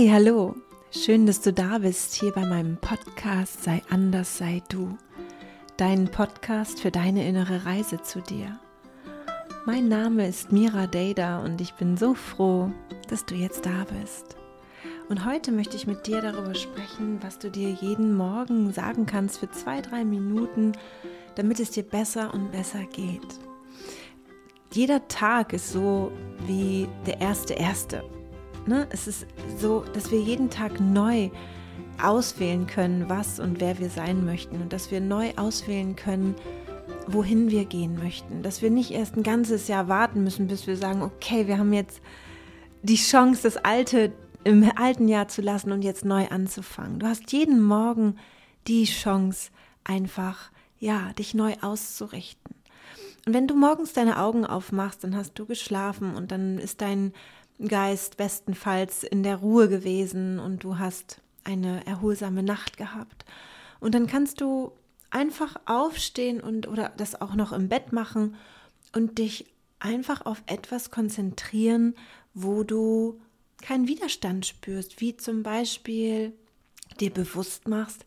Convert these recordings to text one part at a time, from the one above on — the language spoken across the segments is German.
Hey, hallo. Schön, dass du da bist hier bei meinem Podcast Sei anders, sei du. Dein Podcast für deine innere Reise zu dir. Mein Name ist Mira Dada und ich bin so froh, dass du jetzt da bist. Und heute möchte ich mit dir darüber sprechen, was du dir jeden Morgen sagen kannst für zwei, drei Minuten, damit es dir besser und besser geht. Jeder Tag ist so wie der erste erste. Ne? Es ist so, dass wir jeden Tag neu auswählen können, was und wer wir sein möchten und dass wir neu auswählen können, wohin wir gehen möchten. Dass wir nicht erst ein ganzes Jahr warten müssen, bis wir sagen, okay, wir haben jetzt die Chance, das Alte im alten Jahr zu lassen und jetzt neu anzufangen. Du hast jeden Morgen die Chance, einfach, ja, dich neu auszurichten. Und wenn du morgens deine Augen aufmachst, dann hast du geschlafen und dann ist dein Geist bestenfalls in der Ruhe gewesen und du hast eine erholsame Nacht gehabt. Und dann kannst du einfach aufstehen und oder das auch noch im Bett machen und dich einfach auf etwas konzentrieren, wo du keinen Widerstand spürst, wie zum Beispiel dir bewusst machst,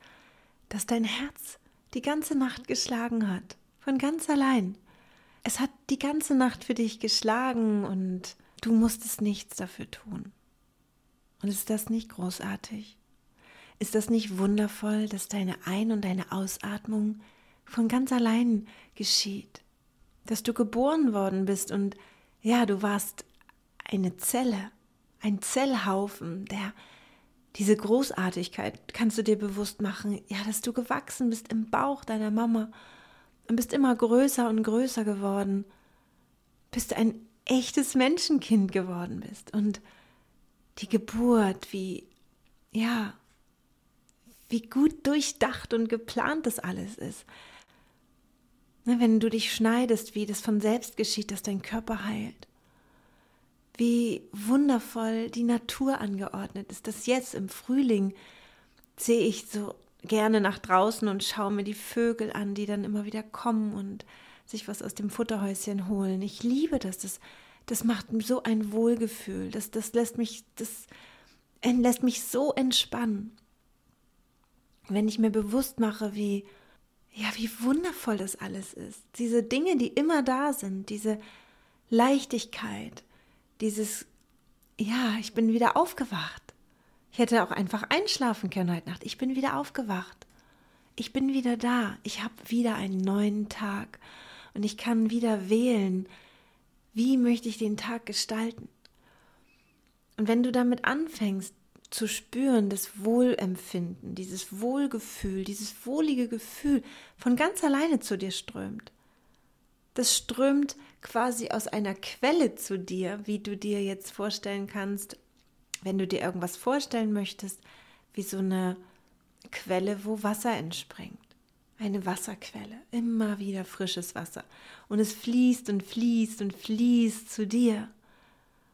dass dein Herz die ganze Nacht geschlagen hat, von ganz allein. Es hat die ganze Nacht für dich geschlagen und Du musstest nichts dafür tun. Und ist das nicht großartig? Ist das nicht wundervoll, dass deine Ein- und deine Ausatmung von ganz allein geschieht? Dass du geboren worden bist und ja, du warst eine Zelle, ein Zellhaufen, der diese Großartigkeit kannst du dir bewusst machen, ja, dass du gewachsen bist im Bauch deiner Mama und bist immer größer und größer geworden, bist ein echtes Menschenkind geworden bist und die Geburt, wie, ja, wie gut durchdacht und geplant das alles ist. Ne, wenn du dich schneidest, wie das von selbst geschieht, dass dein Körper heilt. Wie wundervoll die Natur angeordnet ist, dass jetzt im Frühling sehe ich so gerne nach draußen und schaue mir die Vögel an, die dann immer wieder kommen und sich was aus dem Futterhäuschen holen. Ich liebe das. Das, das macht so ein Wohlgefühl. Das, das lässt mich, das lässt mich so entspannen. Wenn ich mir bewusst mache, wie, ja, wie wundervoll das alles ist. Diese Dinge, die immer da sind, diese Leichtigkeit, dieses, ja, ich bin wieder aufgewacht. Ich hätte auch einfach einschlafen können heute Nacht. Ich bin wieder aufgewacht. Ich bin wieder da. Ich habe wieder einen neuen Tag und ich kann wieder wählen, wie möchte ich den Tag gestalten. Und wenn du damit anfängst zu spüren, das Wohlempfinden, dieses Wohlgefühl, dieses wohlige Gefühl von ganz alleine zu dir strömt, das strömt quasi aus einer Quelle zu dir, wie du dir jetzt vorstellen kannst, wenn du dir irgendwas vorstellen möchtest, wie so eine Quelle, wo Wasser entspringt eine Wasserquelle, immer wieder frisches Wasser. Und es fließt und fließt und fließt zu dir.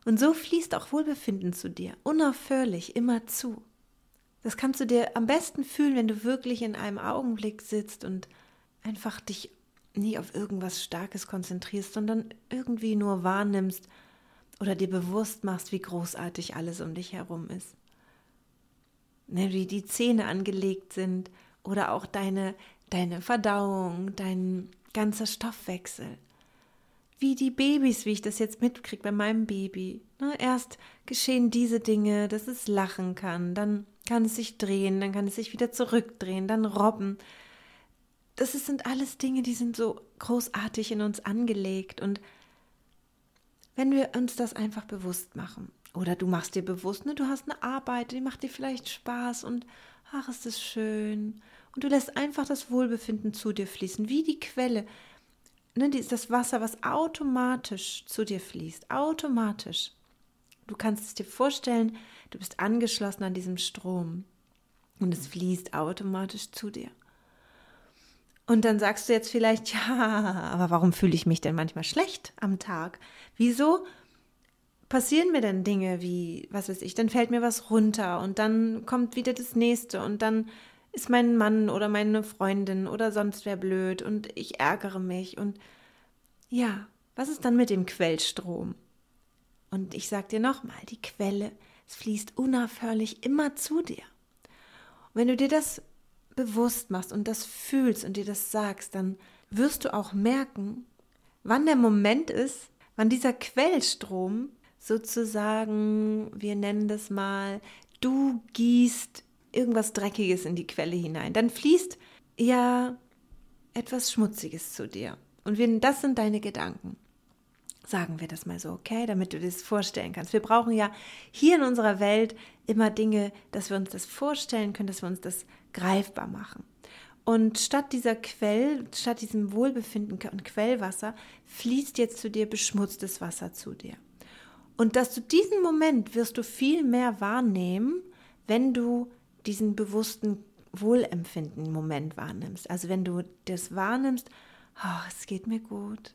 Und so fließt auch Wohlbefinden zu dir, unaufhörlich, immer zu. Das kannst du dir am besten fühlen, wenn du wirklich in einem Augenblick sitzt und einfach dich nie auf irgendwas Starkes konzentrierst, sondern irgendwie nur wahrnimmst oder dir bewusst machst, wie großartig alles um dich herum ist. Ne, wie die Zähne angelegt sind oder auch deine deine Verdauung, dein ganzer Stoffwechsel. Wie die Babys, wie ich das jetzt mitkriege bei meinem Baby. Ne, erst geschehen diese Dinge, dass es lachen kann, dann kann es sich drehen, dann kann es sich wieder zurückdrehen, dann robben. Das sind alles Dinge, die sind so großartig in uns angelegt. Und wenn wir uns das einfach bewusst machen, oder du machst dir bewusst, ne, du hast eine Arbeit, die macht dir vielleicht Spaß und ach, ist das schön und du lässt einfach das Wohlbefinden zu dir fließen, wie die Quelle. Ne, das Wasser, was automatisch zu dir fließt, automatisch. Du kannst es dir vorstellen, du bist angeschlossen an diesem Strom und es fließt automatisch zu dir. Und dann sagst du jetzt vielleicht, ja, aber warum fühle ich mich denn manchmal schlecht am Tag? Wieso passieren mir denn Dinge wie, was weiß ich, dann fällt mir was runter und dann kommt wieder das nächste und dann ist mein Mann oder meine Freundin oder sonst wer blöd und ich ärgere mich und ja, was ist dann mit dem Quellstrom? Und ich sag dir nochmal, die Quelle Es fließt unaufhörlich immer zu dir. Und wenn du dir das bewusst machst und das fühlst und dir das sagst, dann wirst du auch merken, wann der Moment ist, wann dieser Quellstrom sozusagen, wir nennen das mal, du gießt irgendwas Dreckiges in die Quelle hinein. Dann fließt ja etwas Schmutziges zu dir. Und wir, das sind deine Gedanken. Sagen wir das mal so, okay, damit du das vorstellen kannst. Wir brauchen ja hier in unserer Welt immer Dinge, dass wir uns das vorstellen können, dass wir uns das greifbar machen. Und statt dieser Quell, statt diesem Wohlbefinden und Quellwasser, fließt jetzt zu dir beschmutztes Wasser zu dir. Und dass du diesen Moment wirst du viel mehr wahrnehmen, wenn du diesen bewussten Wohlempfinden-Moment wahrnimmst. Also wenn du das wahrnimmst, oh, es geht mir gut,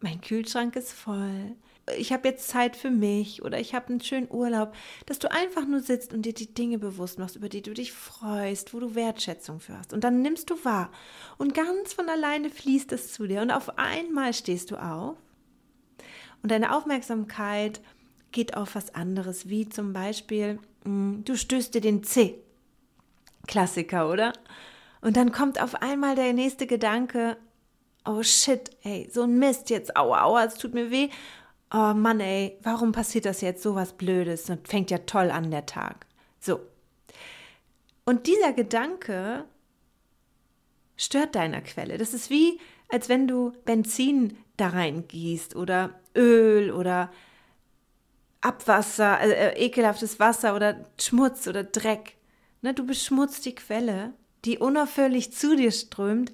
mein Kühlschrank ist voll, ich habe jetzt Zeit für mich oder ich habe einen schönen Urlaub, dass du einfach nur sitzt und dir die Dinge bewusst machst, über die du dich freust, wo du Wertschätzung für hast. Und dann nimmst du wahr und ganz von alleine fließt es zu dir und auf einmal stehst du auf und deine Aufmerksamkeit geht auf was anderes, wie zum Beispiel, hm, du stößt dir den C. Klassiker, oder? Und dann kommt auf einmal der nächste Gedanke, oh shit, ey, so ein Mist jetzt, aua, aua, es tut mir weh. Oh Mann, ey, warum passiert das jetzt, so was Blödes? Das fängt ja toll an, der Tag. So. Und dieser Gedanke stört deiner Quelle. Das ist wie, als wenn du Benzin da reingießt oder Öl oder Abwasser, äh, äh, ekelhaftes Wasser oder Schmutz oder Dreck. Ne, du beschmutzt die Quelle, die unaufhörlich zu dir strömt,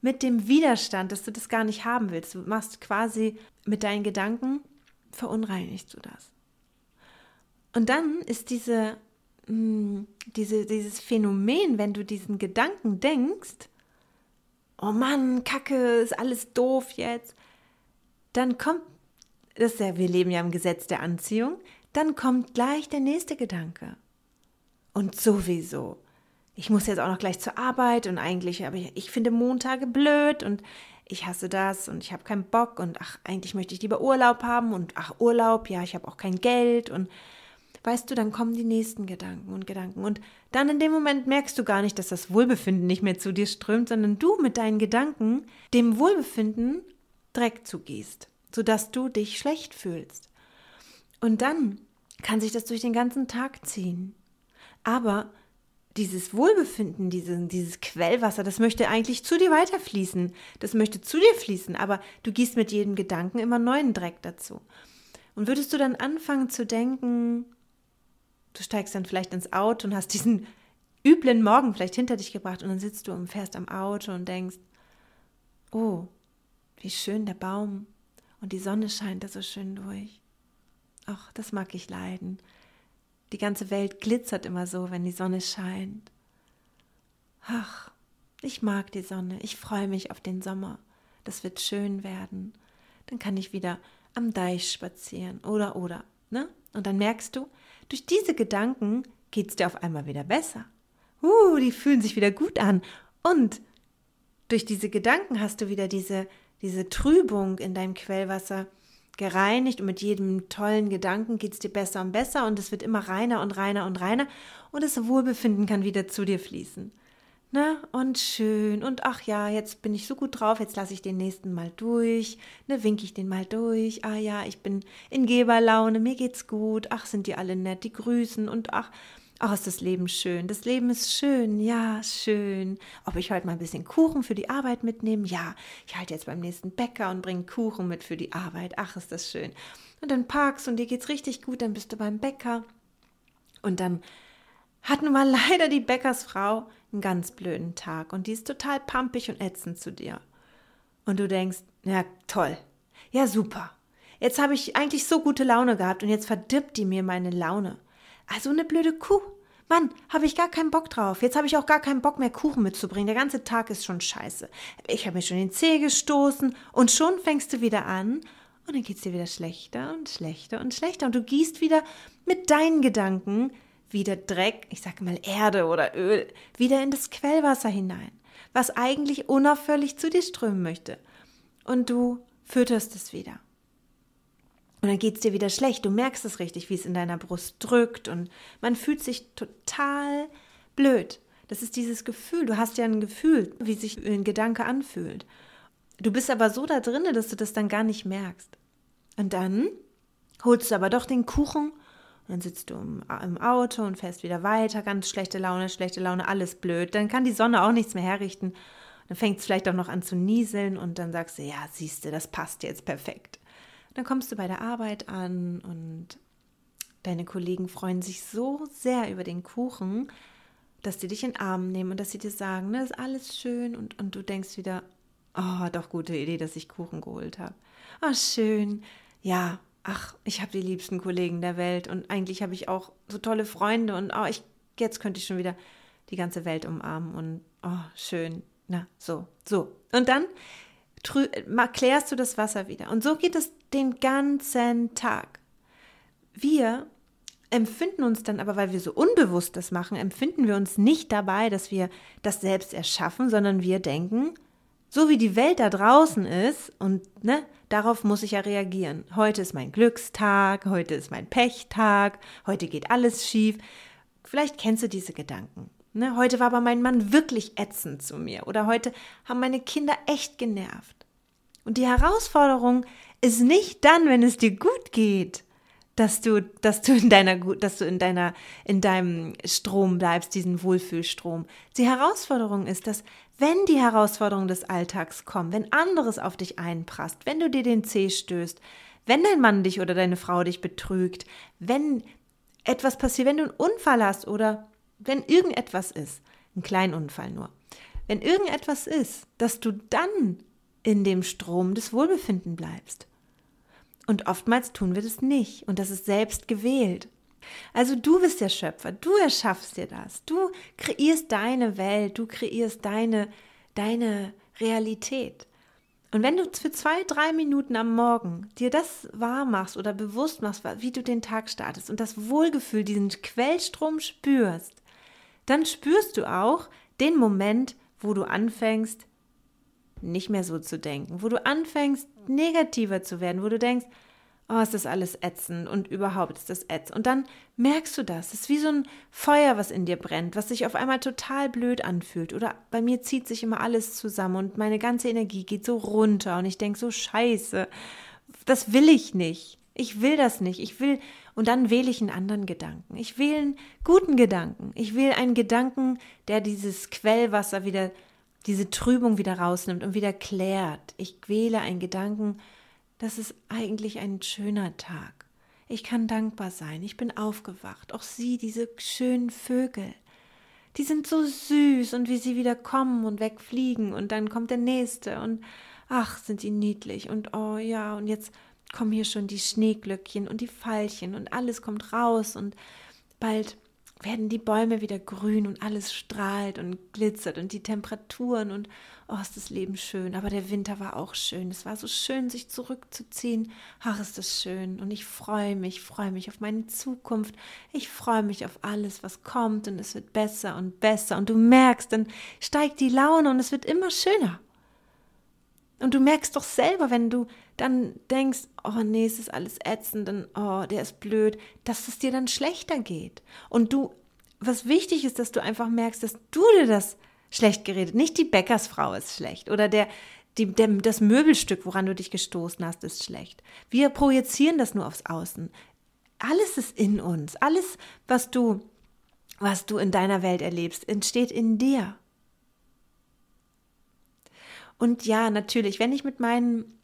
mit dem Widerstand, dass du das gar nicht haben willst. Du machst quasi mit deinen Gedanken, verunreinigst du das. Und dann ist diese, mh, hm, diese, dieses Phänomen, wenn du diesen Gedanken denkst, oh Mann, Kacke, ist alles doof jetzt, dann kommt das ja, wir leben ja im Gesetz der Anziehung, dann kommt gleich der nächste Gedanke. Und sowieso. Ich muss jetzt auch noch gleich zur Arbeit und eigentlich, aber ich, ich finde Montage blöd und ich hasse das und ich habe keinen Bock und ach, eigentlich möchte ich lieber Urlaub haben und ach, Urlaub, ja, ich habe auch kein Geld und weißt du, dann kommen die nächsten Gedanken und Gedanken und dann in dem Moment merkst du gar nicht, dass das Wohlbefinden nicht mehr zu dir strömt, sondern du mit deinen Gedanken dem Wohlbefinden Dreck zugehst sodass du dich schlecht fühlst. Und dann kann sich das durch den ganzen Tag ziehen. Aber dieses Wohlbefinden, diese, dieses Quellwasser, das möchte eigentlich zu dir weiterfließen. Das möchte zu dir fließen, aber du gießt mit jedem Gedanken immer neuen Dreck dazu. Und würdest du dann anfangen zu denken, du steigst dann vielleicht ins Auto und hast diesen üblen Morgen vielleicht hinter dich gebracht und dann sitzt du und fährst am Auto und denkst, oh, wie schön der Baum und die Sonne scheint da so schön durch. Ach, das mag ich leiden. Die ganze Welt glitzert immer so, wenn die Sonne scheint. Ach, ich mag die Sonne. Ich freue mich auf den Sommer. Das wird schön werden. Dann kann ich wieder am Deich spazieren oder oder, ne? Und dann merkst du, durch diese Gedanken geht es dir auf einmal wieder besser. Uh, die fühlen sich wieder gut an. Und durch diese Gedanken hast du wieder diese diese Trübung in deinem Quellwasser gereinigt und mit jedem tollen Gedanken geht es dir besser und besser und es wird immer reiner und reiner und reiner und das Wohlbefinden kann wieder zu dir fließen. Ne? Und schön und ach ja, jetzt bin ich so gut drauf, jetzt lasse ich den nächsten mal durch, ne, winke ich den mal durch, ah ja, ich bin in Geberlaune, mir geht's gut, ach, sind die alle nett, die grüßen und ach, Ach, ist das Leben schön. Das Leben ist schön. Ja, schön. Ob ich heute mal ein bisschen Kuchen für die Arbeit mitnehme? Ja, ich halte jetzt beim nächsten Bäcker und bringe Kuchen mit für die Arbeit. Ach, ist das schön. Und dann parkst und dir geht's richtig gut, dann bist du beim Bäcker. Und dann hat nun mal leider die Bäckersfrau einen ganz blöden Tag und die ist total pampig und ätzend zu dir. Und du denkst, ja, toll. Ja, super. Jetzt habe ich eigentlich so gute Laune gehabt und jetzt verdirbt die mir meine Laune. Also eine blöde Kuh. Mann, habe ich gar keinen Bock drauf. Jetzt habe ich auch gar keinen Bock mehr Kuchen mitzubringen. Der ganze Tag ist schon scheiße. Ich habe mir schon den Zeh gestoßen und schon fängst du wieder an und dann geht es dir wieder schlechter und schlechter und schlechter und du gießt wieder mit deinen Gedanken wieder Dreck, ich sage mal Erde oder Öl, wieder in das Quellwasser hinein, was eigentlich unaufhörlich zu dir strömen möchte. Und du fütterst es wieder. Und dann geht es dir wieder schlecht. Du merkst es richtig, wie es in deiner Brust drückt und man fühlt sich total blöd. Das ist dieses Gefühl. Du hast ja ein Gefühl, wie sich ein Gedanke anfühlt. Du bist aber so da drin, dass du das dann gar nicht merkst. Und dann holst du aber doch den Kuchen und dann sitzt du im, im, Auto und fährst wieder weiter, ganz schlechte Laune, schlechte Laune, alles blöd. Dann kann die Sonne auch nichts mehr herrichten. Dann fängt es vielleicht auch noch an zu nieseln und dann sagst du, ja, siehst du, das passt jetzt perfekt. Dann kommst du bei der Arbeit an und deine Kollegen freuen sich so sehr über den Kuchen, dass sie dich in den Arm nehmen und dass sie dir sagen, ne, ist alles schön und, und du denkst wieder, oh, doch gute Idee, dass ich Kuchen geholt habe. Oh, schön. Ja, ach, ich habe die liebsten Kollegen der Welt und eigentlich habe ich auch so tolle Freunde und oh, ich, jetzt könnte ich schon wieder die ganze Welt umarmen und oh, schön. Na, so, so. Und dann klärst du das Wasser wieder. Und so geht es den ganzen Tag. Wir empfinden uns dann aber, weil wir so unbewusst das machen, empfinden wir uns nicht dabei, dass wir das selbst erschaffen, sondern wir denken, so wie die Welt da draußen ist und ne, darauf muss ich ja reagieren. Heute ist mein Glückstag, heute ist mein Pechtag, heute geht alles schief. Vielleicht kennst du diese Gedanken. Ne, heute war aber mein Mann wirklich ätzend zu mir oder heute haben meine Kinder echt genervt. Und die Herausforderung ist nicht dann, wenn es dir gut geht, dass du, dass du in deiner, dass du in deiner, in deinem Strom bleibst, diesen Wohlfühlstrom. Die Herausforderung ist, dass wenn die Herausforderungen des Alltags kommen, wenn anderes auf dich einprasst, wenn du dir den Zeh stößt, wenn dein Mann dich oder deine Frau dich betrügt, wenn etwas passiert, wenn du einen Unfall hast oder wenn irgendetwas ist, ein kleiner Unfall nur, wenn irgendetwas ist, dass du dann in dem Strom des Wohlbefinden bleibst. Und oftmals tun wir das nicht und das ist selbst gewählt. Also du bist der Schöpfer, du erschaffst dir das, du kreierst deine Welt, du kreierst deine, deine Realität. Und wenn du für zwei, drei Minuten am Morgen dir das wahr machst oder bewusst machst, wie du den Tag startest und das Wohlgefühl, diesen Quellstrom spürst, dann spürst du auch den Moment, wo du anfängst, nicht mehr so zu denken, wo du anfängst, negativer zu werden, wo du denkst, oh, ist das alles ätzend und überhaupt ist das ätzend. Und dann merkst du das. Es ist wie so ein Feuer, was in dir brennt, was sich auf einmal total blöd anfühlt. Oder bei mir zieht sich immer alles zusammen und meine ganze Energie geht so runter und ich denke so, scheiße, das will ich nicht. Ich will das nicht. Ich will, und dann wähle ich einen anderen Gedanken. Ich wähle einen guten Gedanken. Ich wähle einen Gedanken, der dieses Quellwasser wieder, diese Trübung wieder rausnimmt und wieder klärt. Ich wähle einen Gedanken, das ist eigentlich ein schöner Tag. Ich kann dankbar sein. Ich bin aufgewacht. Auch sie, diese schönen Vögel. Die sind so süß und wie sie wieder kommen und wegfliegen und dann kommt der nächste und ach, sind die niedlich und oh ja, und jetzt kommen hier schon die Schneeglöckchen und die Veilchen und alles kommt raus und bald werden die Bäume wieder grün und alles strahlt und glitzert und die Temperaturen und oh, ist das Leben schön. Aber der Winter war auch schön. Es war so schön, sich zurückzuziehen. Ach, ist das schön. Und ich freue mich, freue mich auf meine Zukunft. Ich freue mich auf alles, was kommt und es wird besser und besser. Und du merkst, dann steigt die Laune und es wird immer schöner. Und du merkst doch selber, wenn du dann denkst, oh nee, es ist alles ätzend und oh, der ist blöd, dass es dir dann schlechter geht. Und du, was wichtig ist, dass du einfach merkst, dass du dir das schlecht geredet, nicht die Bäckersfrau ist schlecht oder der, die, der, das Möbelstück, woran du dich gestoßen hast, ist schlecht. Wir projizieren das nur aufs Außen. Alles ist in uns. Alles, was du, was du in deiner Welt erlebst, entsteht in dir. Und ja, natürlich, wenn ich mit meinen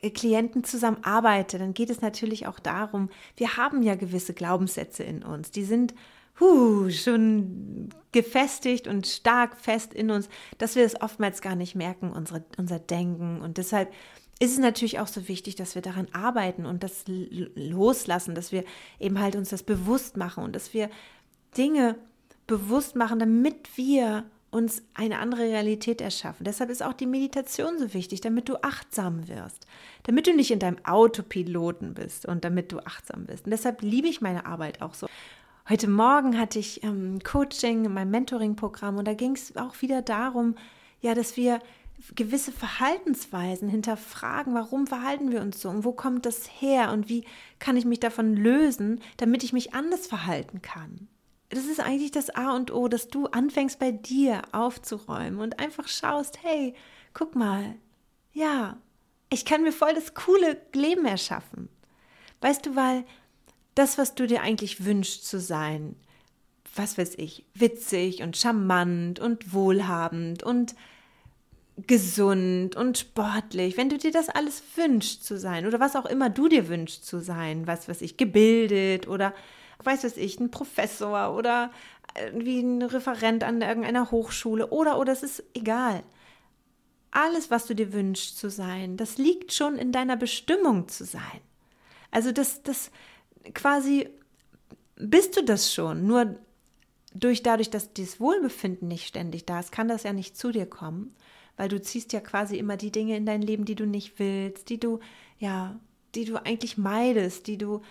äh, Klienten zusammen arbeite, dann geht es natürlich auch darum, wir haben ja gewisse Glaubenssätze in uns, die sind huh, schon gefestigt und stark fest in uns, dass wir es oftmals gar nicht merken, unsere, unser Denken. Und deshalb ist es natürlich auch so wichtig, dass wir daran arbeiten und das loslassen, dass wir eben halt uns das bewusst machen und dass wir Dinge bewusst machen, damit wir uns eine andere Realität erschaffen. Deshalb ist auch die Meditation so wichtig, damit du achtsam wirst, damit du nicht in deinem Autopiloten bist und damit du achtsam bist. Und deshalb liebe ich meine Arbeit auch so. Heute Morgen hatte ich ähm, Coaching in meinem Mentoring-Programm und da ging es auch wieder darum, ja, dass wir gewisse Verhaltensweisen hinterfragen, warum verhalten wir uns so und wo kommt das her und wie kann ich mich davon lösen, damit ich mich anders verhalten kann. Das ist eigentlich das A und O, dass du anfängst bei dir aufzuräumen und einfach schaust, hey, guck mal, ja, ich kann mir voll das coole Leben erschaffen. Weißt du, weil das, was du dir eigentlich wünschst zu sein, was weiß ich, witzig und charmant und wohlhabend und gesund und sportlich, wenn du dir das alles wünschst zu sein oder was auch immer du dir wünschst zu sein, was weiß ich, gebildet oder weiß was ich, ein Professor oder wie ein Referent an irgendeiner Hochschule oder oder es ist egal. Alles, was du dir wünschst zu sein, das liegt schon in deiner Bestimmung zu sein. Also das, das quasi bist du das schon. Nur durch dadurch, dass dieses Wohlbefinden nicht ständig da ist, kann das ja nicht zu dir kommen weil du ziehst ja quasi immer die Dinge in dein Leben, die du nicht willst, die du, ja, die du eigentlich meidest, die du,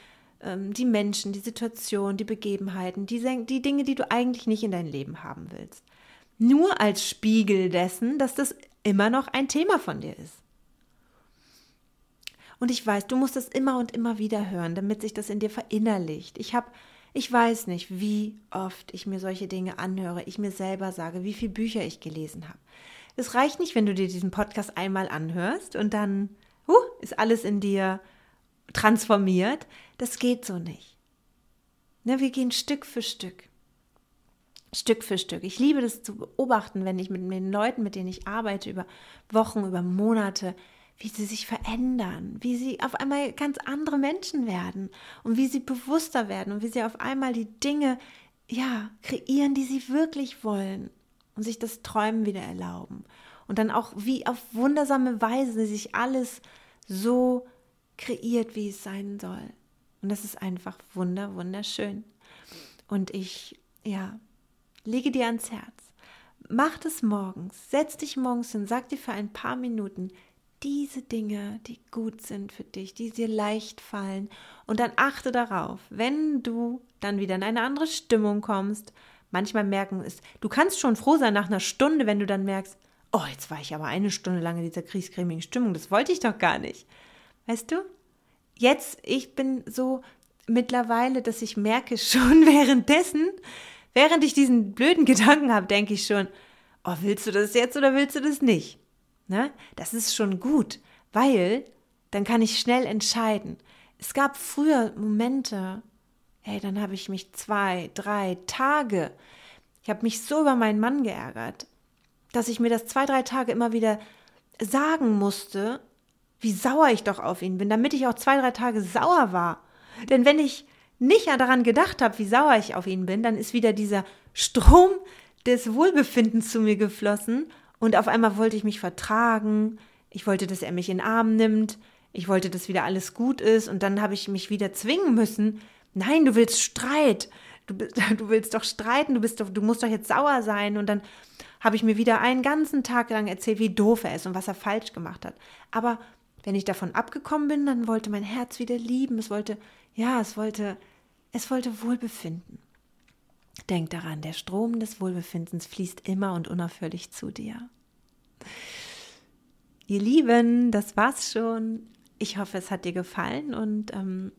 ähm, die Menschen, die Situation, die Begebenheiten, die, die Dinge, die du eigentlich nicht in dein Leben haben willst. Nur als Spiegel dessen, dass das immer noch ein Thema von dir ist. Und ich weiß, du musst das immer und immer wieder hören, damit sich das in dir verinnerlicht. Ich habe, ich weiß nicht, wie oft ich mir solche Dinge anhöre, ich mir selber sage, wie viele Bücher ich gelesen habe. Es reicht nicht, wenn du dir diesen Podcast einmal anhörst und dann uh, ist alles in dir transformiert. Das geht so nicht. Ne, wir gehen Stück für Stück. Stück für Stück. Ich liebe das zu beobachten, wenn ich mit den Leuten, mit denen ich arbeite, über Wochen, über Monate, wie sie sich verändern, wie sie auf einmal ganz andere Menschen werden und wie sie bewusster werden und wie sie auf einmal die Dinge ja kreieren, die sie wirklich wollen und sich das Träumen wieder erlauben. Und dann auch wie auf wundersame Weise sich alles so kreiert, wie es sein soll. Und das ist einfach wunder, wunderschön. Und ich, ja, lege dir ans Herz. Mach das morgens. Setz dich morgens hin, sag dir für ein paar Minuten diese Dinge, die gut sind für dich, die dir leicht fallen. Und dann achte darauf, wenn du dann wieder in eine andere Stimmung kommst, manchmal merken ist, du kannst schon froh sein nach einer Stunde, wenn du dann merkst, oh, jetzt war ich aber eine Stunde lang in dieser kriescremigen Stimmung, das wollte ich doch gar nicht. Weißt du? Jetzt, ich bin so mittlerweile, dass ich merke schon währenddessen, während ich diesen blöden Gedanken habe, denke ich schon, oh, willst du das jetzt oder willst du das nicht? Ne? Das ist schon gut, weil dann kann ich schnell entscheiden. Es gab früher Momente, Hey, dann habe ich mich zwei, drei Tage, ich habe mich so über meinen Mann geärgert, dass ich mir das zwei, drei Tage immer wieder sagen musste, wie sauer ich doch auf ihn bin, damit ich auch zwei, drei Tage sauer war. Denn wenn ich nicht daran gedacht habe, wie sauer ich auf ihn bin, dann ist wieder dieser Strom des Wohlbefindens zu mir geflossen und auf einmal wollte ich mich vertragen, ich wollte, dass er mich in den Arm nimmt, ich wollte, dass wieder alles gut ist und dann habe ich mich wieder zwingen müssen, Nein, du willst Streit. Du, du willst doch streiten, du, bist doch, du musst doch jetzt sauer sein. Und dann habe ich mir wieder einen ganzen Tag lang erzählt, wie doof er ist und was er falsch gemacht hat. Aber wenn ich davon abgekommen bin, dann wollte mein Herz wieder lieben. Es wollte, ja, es wollte, es wollte Wohlbefinden. Denk daran, der Strom des Wohlbefindens fließt immer und unaufhörlich zu dir. Ihr Lieben, das war's schon. Ich hoffe, es hat dir gefallen und ähm,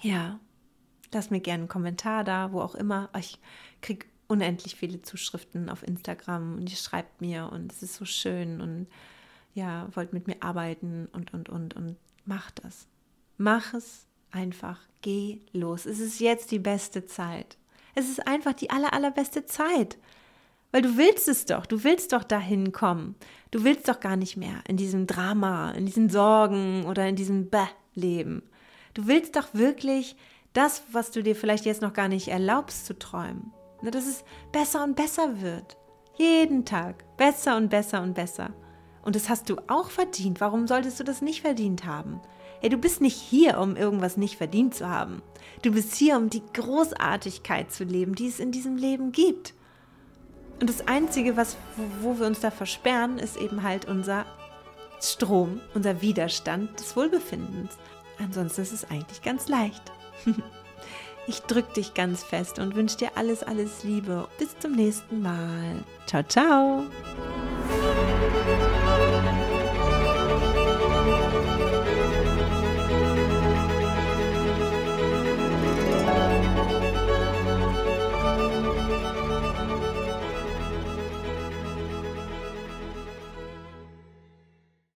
ja, lass mir gerne einen Kommentar da, wo auch immer. Ich kriege unendlich viele Zuschriften auf Instagram und ihr schreibt mir und es ist so schön und ja, wollt mit mir arbeiten und, und, und, und mach das. Mach es einfach. Geh los. Es ist jetzt die beste Zeit. Es ist einfach die aller, allerbeste Zeit. Weil du willst es doch. Du willst doch dahin kommen. Du willst doch gar nicht mehr in diesem Drama, in diesen Sorgen oder in diesem Bäh leben. Du willst doch wirklich das, was du dir vielleicht jetzt noch gar nicht erlaubst zu träumen, dass es besser und besser wird. Jeden Tag besser und besser und besser. Und das hast du auch verdient. Warum solltest du das nicht verdient haben? Hey, du bist nicht hier, um irgendwas nicht verdient zu haben. Du bist hier, um die Großartigkeit zu leben, die es in diesem Leben gibt. Und das Einzige, was, wo wir uns da versperren, ist eben halt unser Strom, unser Widerstand des Wohlbefindens. Ansonsten ist es eigentlich ganz leicht. Ich drücke dich ganz fest und wünsche dir alles, alles Liebe. Bis zum nächsten Mal. Ciao, ciao.